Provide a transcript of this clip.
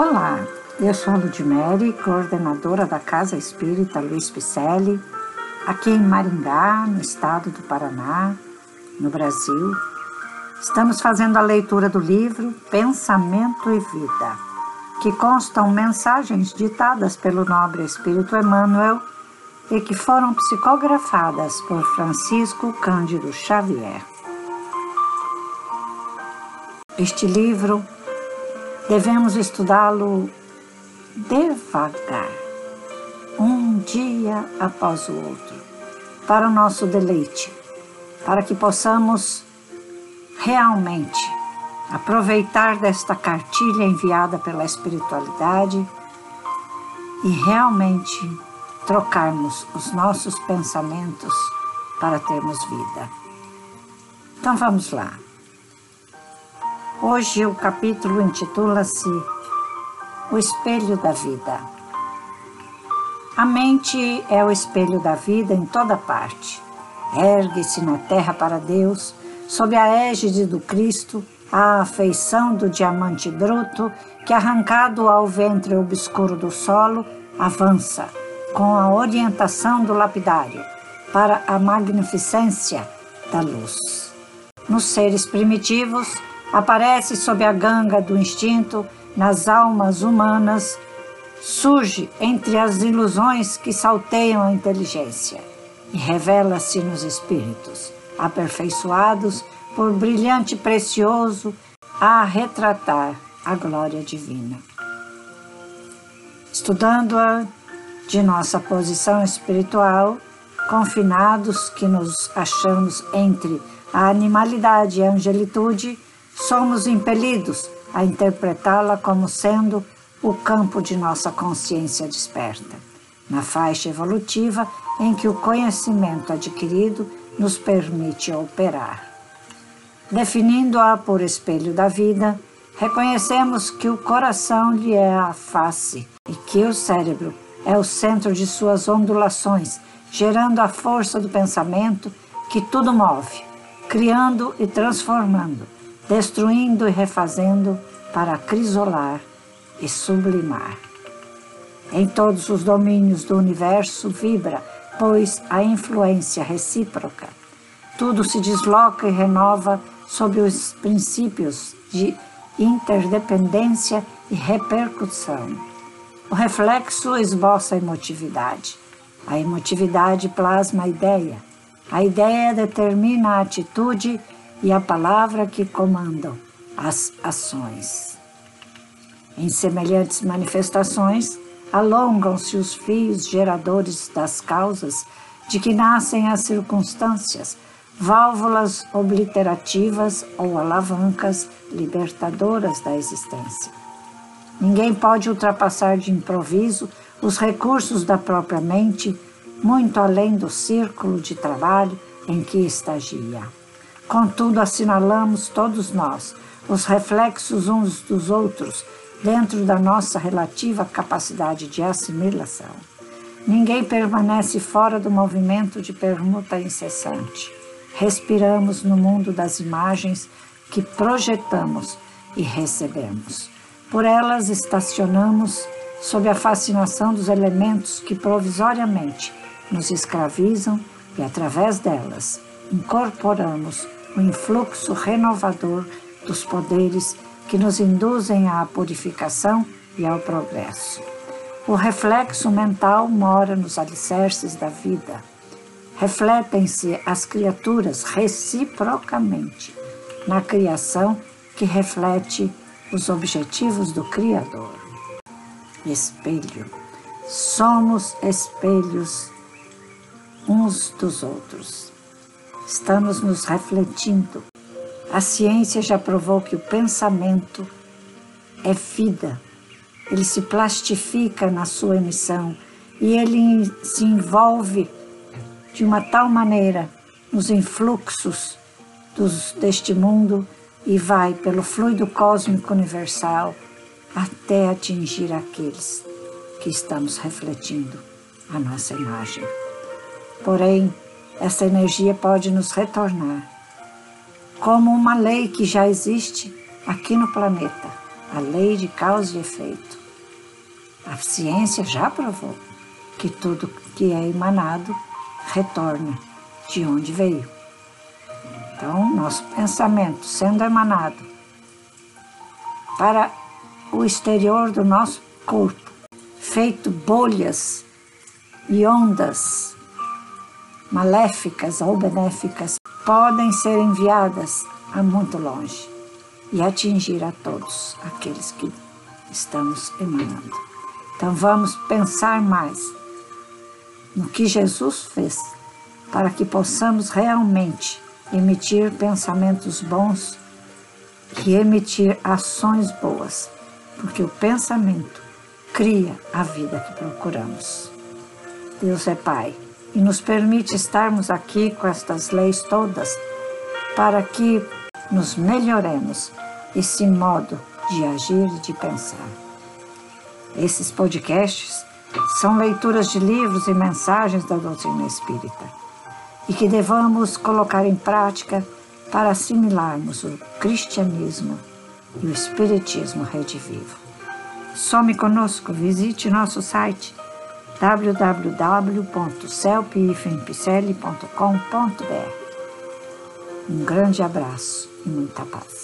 Olá, eu sou a Ludmere, coordenadora da Casa Espírita Luiz Picelli, aqui em Maringá, no estado do Paraná, no Brasil. Estamos fazendo a leitura do livro Pensamento e Vida, que constam mensagens ditadas pelo nobre Espírito Emmanuel e que foram psicografadas por Francisco Cândido Xavier. Este livro devemos estudá-lo devagar, um dia após o outro, para o nosso deleite, para que possamos realmente aproveitar desta cartilha enviada pela espiritualidade e realmente trocarmos os nossos pensamentos para termos vida. Então vamos lá. Hoje o capítulo intitula-se O Espelho da Vida. A mente é o espelho da vida em toda parte. Ergue-se na terra para Deus, sob a égide do Cristo, a afeição do diamante bruto que, arrancado ao ventre obscuro do solo, avança, com a orientação do lapidário, para a magnificência da luz. Nos seres primitivos, aparece sob a ganga do instinto nas almas humanas, surge entre as ilusões que salteiam a inteligência e revela-se nos espíritos, aperfeiçoados por brilhante precioso a retratar a glória divina. Estudando-a de nossa posição espiritual, confinados que nos achamos entre a animalidade e a angelitude, somos impelidos a interpretá-la como sendo o campo de nossa consciência desperta, na faixa evolutiva em que o conhecimento adquirido nos permite operar. Definindo-a por espelho da vida, reconhecemos que o coração lhe é a face e que o cérebro é o centro de suas ondulações, gerando a força do pensamento que tudo move, criando e transformando destruindo e refazendo para crisolar e sublimar. Em todos os domínios do universo vibra, pois, a influência recíproca. Tudo se desloca e renova sob os princípios de interdependência e repercussão. O reflexo esboça a emotividade. A emotividade plasma a ideia. A ideia determina a atitude e a palavra que comandam as ações. Em semelhantes manifestações, alongam-se os fios geradores das causas de que nascem as circunstâncias, válvulas obliterativas ou alavancas libertadoras da existência. Ninguém pode ultrapassar de improviso os recursos da própria mente, muito além do círculo de trabalho em que estagia. Contudo, assinalamos todos nós os reflexos uns dos outros dentro da nossa relativa capacidade de assimilação. Ninguém permanece fora do movimento de permuta incessante. Respiramos no mundo das imagens que projetamos e recebemos. Por elas estacionamos sob a fascinação dos elementos que provisoriamente nos escravizam e, através delas, incorporamos o influxo renovador dos poderes que nos induzem à purificação e ao progresso. O reflexo mental mora nos alicerces da vida. Refletem-se as criaturas reciprocamente na criação que reflete os objetivos do Criador. Espelho. Somos espelhos uns dos outros estamos nos refletindo. A ciência já provou que o pensamento é vida, ele se plastifica na sua emissão e ele se envolve de uma tal maneira nos influxos dos, deste mundo e vai pelo fluido cósmico universal até atingir aqueles que estamos refletindo a nossa imagem. Porém, essa energia pode nos retornar como uma lei que já existe aqui no planeta, a lei de causa e efeito. A ciência já provou que tudo que é emanado retorna de onde veio. Então, nosso pensamento sendo emanado para o exterior do nosso corpo, feito bolhas e ondas maléficas ou benéficas, podem ser enviadas a muito longe e atingir a todos aqueles que estamos emanando. Então vamos pensar mais no que Jesus fez para que possamos realmente emitir pensamentos bons e emitir ações boas, porque o pensamento cria a vida que procuramos. Deus é Pai e nos permite estarmos aqui com estas leis todas para que nos melhoremos esse modo de agir e de pensar. Esses podcasts são leituras de livros e mensagens da doutrina espírita e que devamos colocar em prática para assimilarmos o cristianismo e o espiritismo redivivo. Some conosco, visite nosso site www.celpifempicele.com.br. Um grande abraço e muita paz.